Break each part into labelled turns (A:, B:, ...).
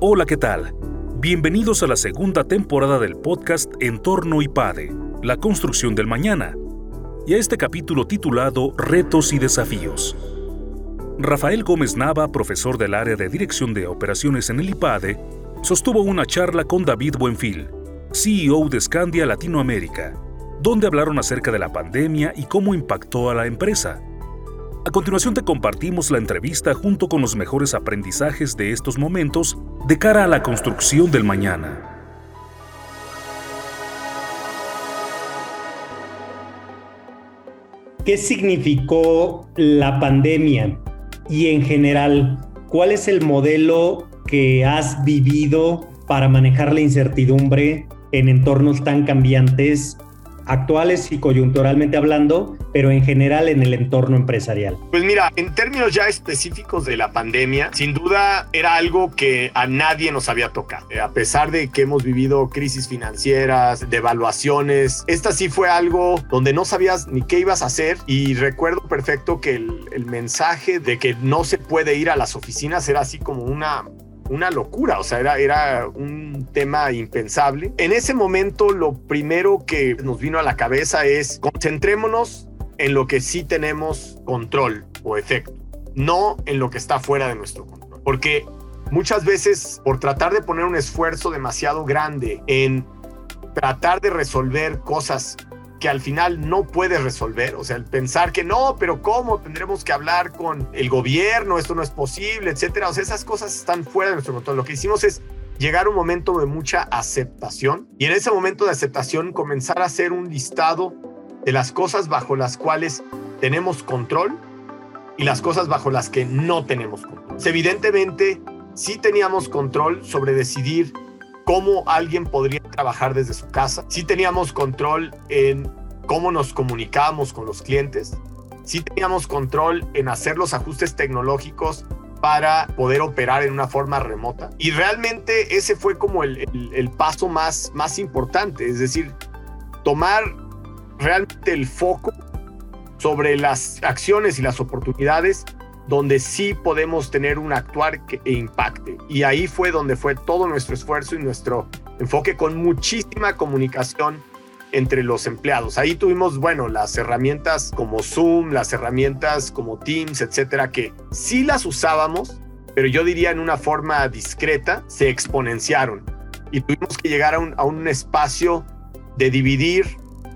A: Hola, ¿qué tal? Bienvenidos a la segunda temporada del podcast Entorno IPADE, la construcción del mañana, y a este capítulo titulado Retos y desafíos. Rafael Gómez Nava, profesor del área de dirección de operaciones en el IPADE, sostuvo una charla con David Buenfil, CEO de Scandia Latinoamérica, donde hablaron acerca de la pandemia y cómo impactó a la empresa. A continuación te compartimos la entrevista junto con los mejores aprendizajes de estos momentos de cara a la construcción del mañana.
B: ¿Qué significó la pandemia y en general, cuál es el modelo que has vivido para manejar la incertidumbre en entornos tan cambiantes actuales y coyunturalmente hablando, pero en general en el entorno empresarial?
C: Pues mira, en términos ya específicos de la pandemia, sin duda era algo que a nadie nos había tocado. A pesar de que hemos vivido crisis financieras, devaluaciones, esta sí fue algo donde no sabías ni qué ibas a hacer y recuerdo perfecto que el, el mensaje de que no se puede ir a las oficinas era así como una una locura, o sea, era, era un tema impensable. En ese momento lo primero que nos vino a la cabeza es concentrémonos en lo que sí tenemos control o efecto, no en lo que está fuera de nuestro control. Porque muchas veces por tratar de poner un esfuerzo demasiado grande en tratar de resolver cosas que al final no puedes resolver. O sea, el pensar que no, pero ¿cómo? Tendremos que hablar con el gobierno, esto no es posible, etcétera. O sea, esas cosas están fuera de nuestro control. Lo que hicimos es llegar a un momento de mucha aceptación y en ese momento de aceptación comenzar a hacer un listado de las cosas bajo las cuales tenemos control y las cosas bajo las que no tenemos control. Evidentemente, sí teníamos control sobre decidir cómo alguien podría trabajar desde su casa. Sí teníamos control en cómo nos comunicábamos con los clientes. Sí teníamos control en hacer los ajustes tecnológicos para poder operar en una forma remota. Y realmente ese fue como el, el, paso más, más importante, es decir, tomar realmente el foco sobre las acciones y las oportunidades donde sí podemos tener un actuar que impacte. Y ahí fue donde fue todo nuestro esfuerzo y nuestro enfoque con muchísima comunicación entre los empleados. Ahí tuvimos, bueno, las herramientas como Zoom, las herramientas como Teams, etcétera, que sí las usábamos, pero yo diría en una forma discreta, se exponenciaron. Y tuvimos que llegar a un, a un espacio de dividir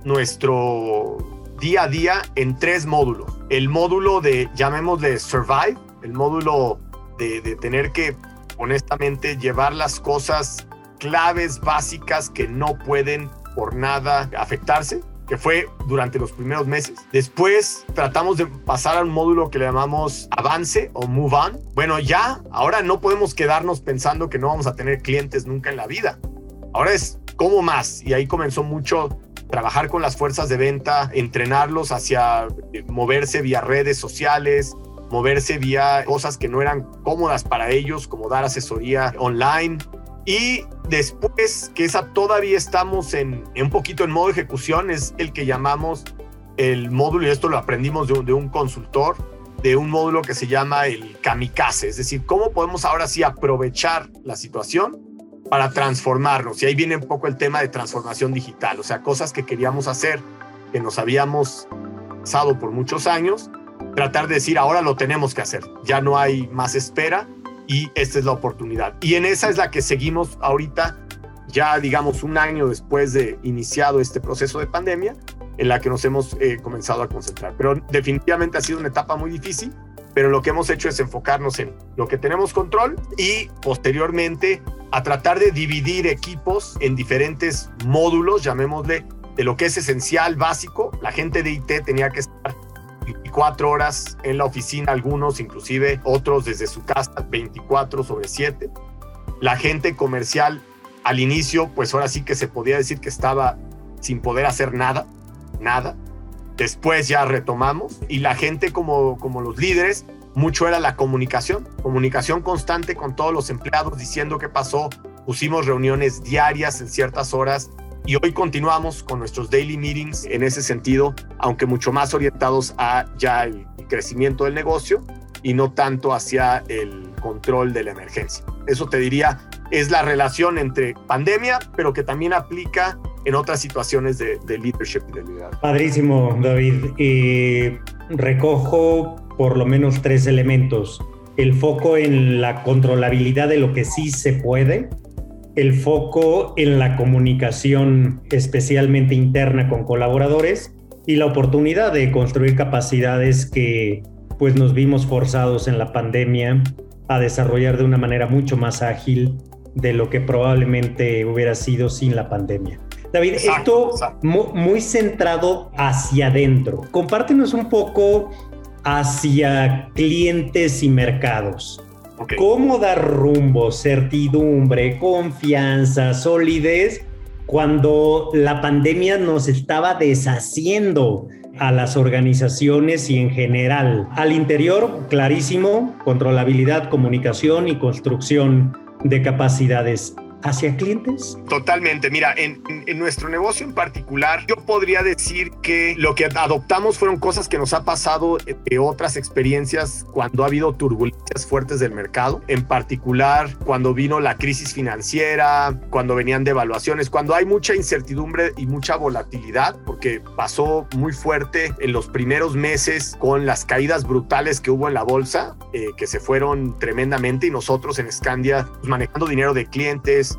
C: nuestro día a día en tres módulos el módulo de, llamémosle Survive, el módulo de, tener que honestamente llevar las cosas claves básicas que no pueden por nada afectarse, que fue durante los primeros meses. Después tratamos de pasar a un módulo que le llamamos avance o move on. Bueno, ya, ahora no podemos quedarnos pensando que no vamos a tener clientes nunca en la vida. Ahora es cómo más. Y ahí comenzó mucho trabajar con las fuerzas de venta, entrenarlos hacia eh, moverse vía redes sociales, moverse vía cosas que no eran cómodas para ellos, como dar asesoría online. Y después, que esa todavía estamos en, un poquito en modo ejecución, es el que llamamos el módulo, y esto lo aprendimos de de un consultor, de un módulo que se llama el kamikaze, es decir, cómo podemos ahora sí aprovechar la situación para transformarnos. Y ahí viene un poco el tema de transformación digital, o sea, cosas que queríamos hacer, que nos habíamos pasado por muchos años, tratar de decir, ahora lo tenemos que hacer, ya no hay más espera y esta es la oportunidad. Y en esa es la que seguimos ahorita, ya digamos un año después de iniciado este proceso de pandemia, en la que nos hemos eh, comenzado a concentrar. Pero definitivamente ha sido una etapa muy difícil, pero lo que hemos hecho es enfocarnos en lo que tenemos control y posteriormente a tratar de dividir equipos en diferentes módulos, llamémosle, de lo que es esencial, básico. La gente de IT tenía que estar 24 horas en la oficina, algunos inclusive, otros desde su casa 24 sobre 7. La gente comercial al inicio, pues ahora sí que se podía decir que estaba sin poder hacer nada, nada. Después ya retomamos y la gente como, como los líderes, mucho era la comunicación, comunicación constante con todos los empleados diciendo qué pasó, pusimos reuniones diarias en ciertas horas y hoy continuamos con nuestros daily meetings en ese sentido, aunque mucho más orientados a ya el crecimiento del negocio y no tanto hacia el control de la emergencia. Eso te diría es la relación entre pandemia, pero que también aplica en otras situaciones de, leadership y de liderazgo.
B: Padrísimo, David. Eh, recojo por lo menos tres elementos. El foco en la controlabilidad de lo que sí se puede, el foco en la comunicación especialmente interna con colaboradores y la oportunidad de construir capacidades que pues nos vimos forzados en la pandemia a desarrollar de una manera mucho más ágil de lo que probablemente hubiera sido sin la pandemia. David, esto muy centrado hacia adentro. Compártenos un poco hacia clientes y mercados. ¿Cómo dar rumbo, certidumbre, confianza, solidez cuando la pandemia nos estaba deshaciendo a las organizaciones y en general? Al interior, clarísimo, controlabilidad, comunicación y construcción de capacidades hacia clientes?
C: Totalmente. Mira, en, nuestro negocio en particular, yo podría decir que lo que adoptamos fueron cosas que nos ha pasado de otras experiencias cuando ha habido turbulencias fuertes del mercado. En particular, cuando vino la crisis financiera, cuando venían devaluaciones, cuando hay mucha incertidumbre y mucha volatilidad, porque pasó muy fuerte en los primeros meses con las caídas brutales que hubo en la bolsa, eh, que se fueron tremendamente y nosotros en Scandia pues, manejando dinero de clientes,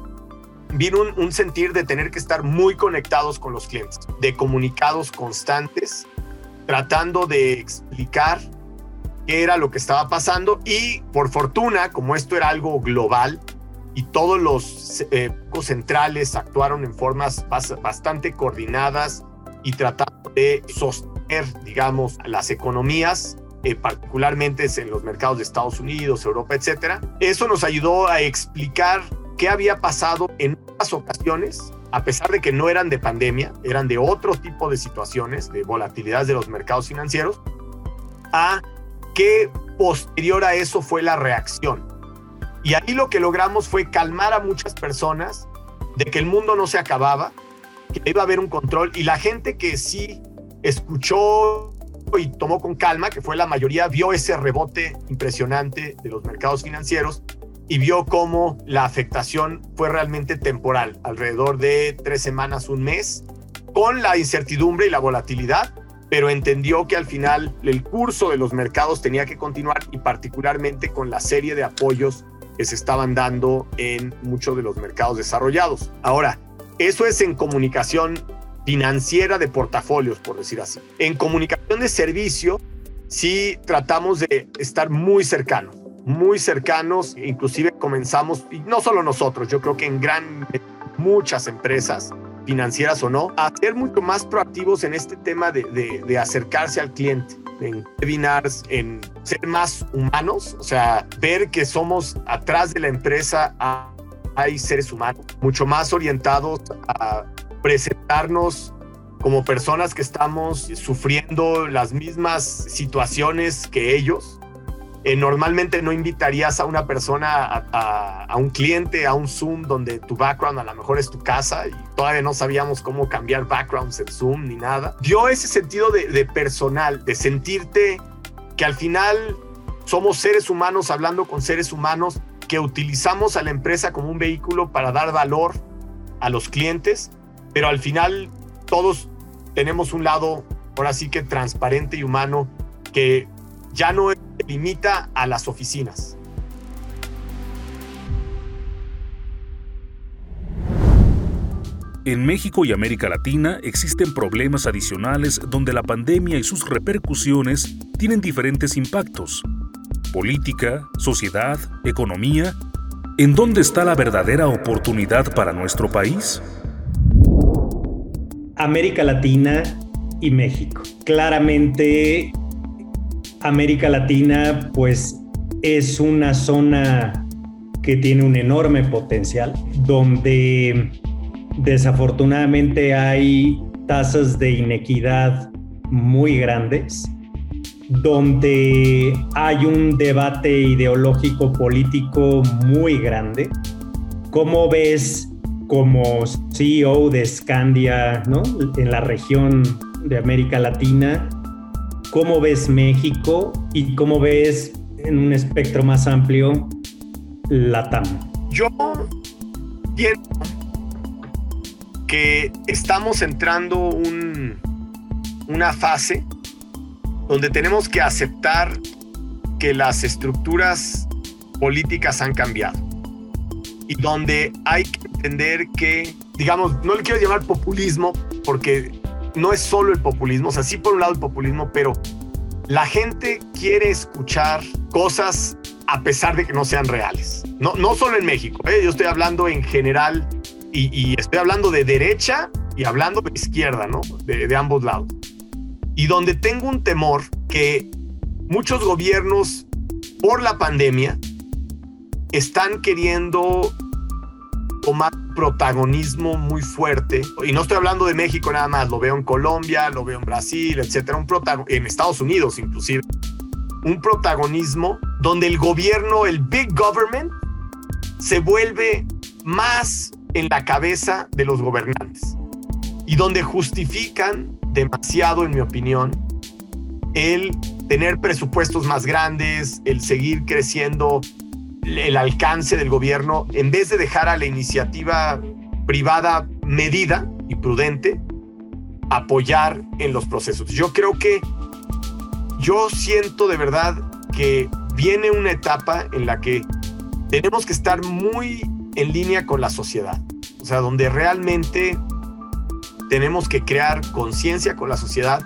C: vino un, sentir de tener que estar muy conectados con los clientes, de comunicados constantes, tratando de explicar qué era lo que estaba pasando y por fortuna, como esto era algo global y todos los eh, centrales actuaron en formas bastante coordinadas y tratando de sostener, digamos, las economías, eh, particularmente en los mercados de Estados Unidos, Europa, etcétera. Eso nos ayudó a explicar qué había pasado en ocasiones, a pesar de que no eran de pandemia, eran de otro tipo de situaciones, de volatilidad de los mercados financieros, a qué posterior a eso fue la reacción. Y ahí lo que logramos fue calmar a muchas personas de que el mundo no se acababa, que iba a haber un control y la gente que sí escuchó y tomó con calma, que fue la mayoría, vio ese rebote impresionante de los mercados financieros y vio cómo la afectación fue realmente temporal, alrededor de tres semanas, un mes, con la incertidumbre y la volatilidad, pero entendió que al final el curso de los mercados tenía que continuar y particularmente con la serie de apoyos que se estaban dando en muchos de los mercados desarrollados. Ahora, eso es en comunicación financiera de portafolios, por decir así. En comunicación de servicio, sí tratamos de estar muy cercanos muy cercanos, inclusive comenzamos, y no solo nosotros, yo creo que en gran muchas empresas financieras o no, a ser mucho más proactivos en este tema de, de, acercarse al cliente, en webinars, en ser más humanos, o sea, ver que somos atrás de la empresa, hay seres humanos, mucho más orientados a presentarnos como personas que estamos sufriendo las mismas situaciones que ellos eh, normalmente no invitarías a una persona, a, un cliente, a un Zoom donde tu background a lo mejor es tu casa y todavía no sabíamos cómo cambiar backgrounds en Zoom ni nada. Dio ese sentido de, de personal, de sentirte que al final somos seres humanos hablando con seres humanos que utilizamos a la empresa como un vehículo para dar valor a los clientes, pero al final todos tenemos un lado, ahora sí que transparente y humano, que ya no limita a las oficinas.
A: En México y América Latina existen problemas adicionales donde la pandemia y sus repercusiones tienen diferentes impactos. Política, sociedad, economía. ¿En dónde está la verdadera oportunidad para nuestro país?
B: América Latina y México. Claramente América Latina pues es una zona que tiene un enorme potencial, donde desafortunadamente hay tasas de inequidad muy grandes, donde hay un debate ideológico político muy grande. ¿Cómo ves como CEO de Scandia ¿no? en la región de América Latina? ¿Cómo ves México y cómo ves en un espectro más amplio la TAM?
C: Yo pienso que estamos entrando un, una fase donde tenemos que aceptar que las estructuras políticas han cambiado y donde hay que entender que, digamos, no le quiero llamar populismo porque no es solo el populismo, o sea, sí por un lado el populismo, pero la gente quiere escuchar cosas a pesar de que no sean reales. No, no solo en México, ¿eh? yo estoy hablando en general y, estoy hablando de derecha y hablando de izquierda, ¿no? De, ambos lados. Y donde tengo un temor que muchos gobiernos por la pandemia están queriendo protagonismo muy fuerte. Y no estoy hablando de México nada más, lo veo en Colombia, lo veo en Brasil, etcétera, un en Estados Unidos inclusive. Un protagonismo donde el gobierno, el big government, se vuelve más en la cabeza de los gobernantes y donde justifican demasiado, en mi opinión, el tener presupuestos más grandes, el seguir creciendo el alcance del gobierno, en vez de dejar a la iniciativa privada medida y prudente, apoyar en los procesos. Yo creo que yo siento de verdad que viene una etapa en la que tenemos que estar muy en línea con la sociedad, o sea, donde realmente tenemos que crear conciencia con la sociedad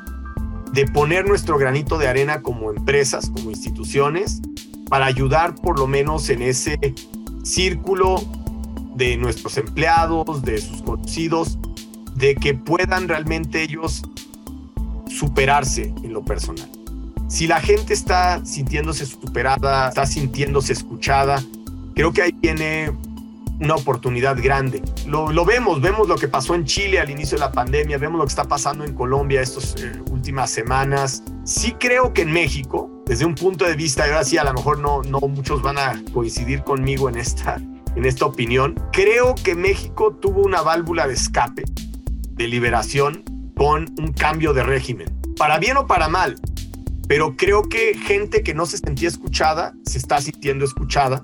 C: de poner nuestro granito de arena como empresas, como instituciones, para ayudar por lo menos en ese círculo de nuestros empleados, de sus conocidos, de que puedan realmente ellos superarse en lo personal. Si la gente está sintiéndose superada, está sintiéndose escuchada, creo que ahí viene una oportunidad grande. Lo, vemos, vemos lo que pasó en Chile al inicio de la pandemia, vemos lo que está pasando en Colombia estas eh, últimas semanas. Sí creo que en México, desde un punto de vista, ahora sí a lo mejor no, no muchos van a coincidir conmigo en esta, en esta opinión, creo que México tuvo una válvula de escape, de liberación, con un cambio de régimen. Para bien o para mal, pero creo que gente que no se sentía escuchada se está sintiendo escuchada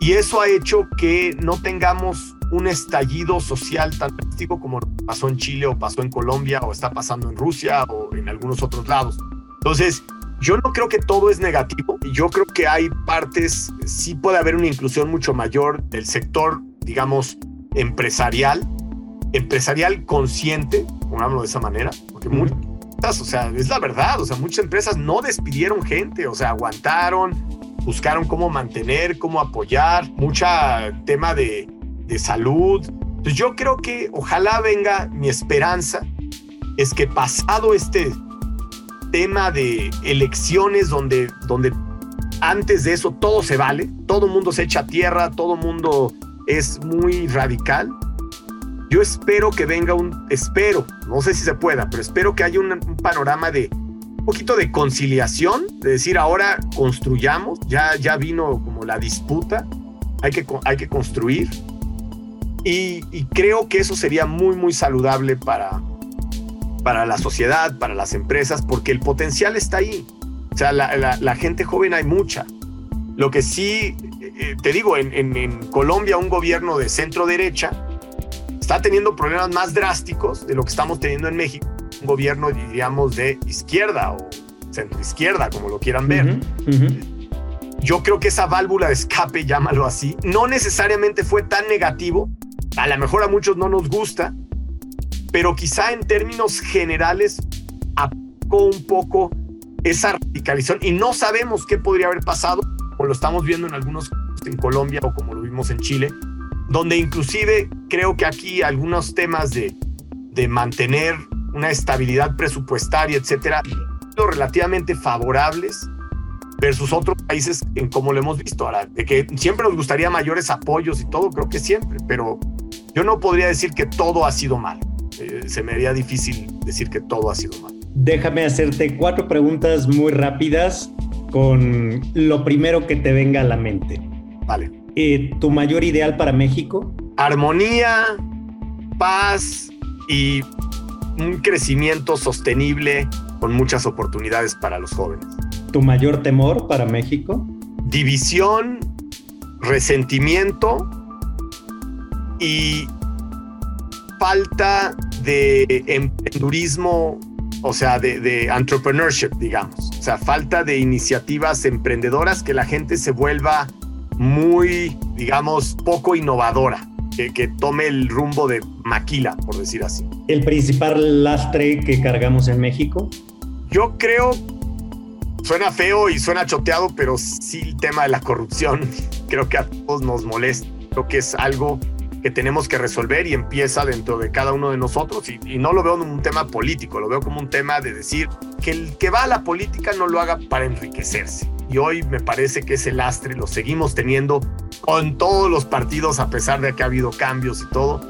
C: y eso ha hecho que no tengamos un estallido social tan drástico como pasó en Chile o pasó en Colombia o está pasando en Rusia o en algunos otros lados. Entonces, yo no creo que todo es negativo. Yo creo que hay partes, sí puede haber una inclusión mucho mayor del sector, digamos, empresarial, empresarial consciente, pongámoslo de esa manera, porque muchas, o sea, es la verdad, o sea, muchas empresas no despidieron gente, o sea, aguantaron, buscaron cómo mantener, cómo apoyar, mucha tema de, de salud. Entonces yo creo que ojalá venga mi esperanza, es que pasado este tema de elecciones donde, donde antes de eso todo se vale, todo mundo se echa a tierra, todo mundo es muy radical. Yo espero que venga un, espero, no sé si se pueda, pero espero que haya un panorama de un poquito de conciliación, de decir ahora construyamos, ya, ya vino como la disputa, hay que, hay que construir. Y, creo que eso sería muy, muy saludable para, para la sociedad, para las empresas, porque el potencial está ahí. O sea, la, gente joven hay mucha. Lo que sí, eh, te digo, en, en Colombia un gobierno de centro derecha está teniendo problemas más drásticos de lo que estamos teniendo en México un gobierno, diríamos, de izquierda o centro izquierda, como lo quieran ver. Yo creo que esa válvula de escape, llámalo así, no necesariamente fue tan negativo. A lo mejor a muchos no nos gusta, pero quizá en términos generales aplicó un poco esa radicalización y no sabemos qué podría haber pasado, o lo estamos viendo en algunos en Colombia o como lo vimos en Chile, donde inclusive creo que aquí algunos temas de, de mantener una estabilidad presupuestaria, etcétera, relativamente favorables versus otros países en como lo hemos visto ahora, de que siempre nos gustaría mayores apoyos y todo, creo que siempre, pero yo no podría decir que todo ha sido mal. Eh, se me haría difícil decir que todo ha sido mal.
B: Déjame hacerte cuatro preguntas muy rápidas con lo primero que te venga a la mente.
C: Vale.
B: Eh, ¿Tu mayor ideal para México?
C: Armonía, paz y un crecimiento sostenible con muchas oportunidades para los jóvenes.
B: ¿Tu mayor temor para México?
C: División resentimiento y falta de emprendurismo, o sea, de, de, entrepreneurship, digamos. O sea, falta de iniciativas emprendedoras que la gente se vuelva muy, digamos, poco innovadora, que, que tome el rumbo de maquila, por decir así.
B: ¿El principal lastre que cargamos en México?
C: Yo creo, suena feo y suena choteado, pero sí el tema de la corrupción creo que a todos nos molesta. Creo que es algo que tenemos que resolver y empieza dentro de cada uno de nosotros. Y, no lo veo como un tema político, lo veo como un tema de decir que el que va a la política no lo haga para enriquecerse. Y hoy me parece que ese lastre lo seguimos teniendo con todos los partidos, a pesar de que ha habido cambios y todo.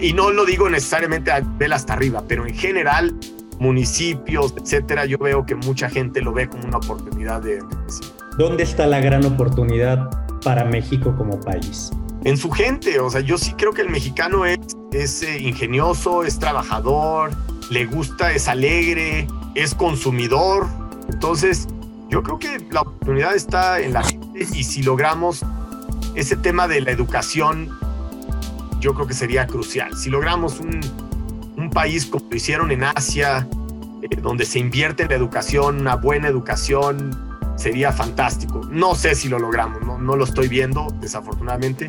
C: Y no lo digo necesariamente a ver hasta arriba, pero en general, municipios, etcétera, yo veo que mucha gente lo ve como una oportunidad de enriquecimiento.
B: ¿Dónde está la gran oportunidad para México como país?
C: En su gente. O sea, yo sí creo que el mexicano es, es eh, ingenioso, es trabajador, le gusta, es alegre, es consumidor. Entonces, yo creo que la oportunidad está en la gente y si logramos ese tema de la educación, yo creo que sería crucial. Si logramos un, país como lo hicieron en Asia, eh, donde se invierte en la educación, una buena educación, sería fantástico. No sé si lo logramos, no lo estoy viendo, desafortunadamente,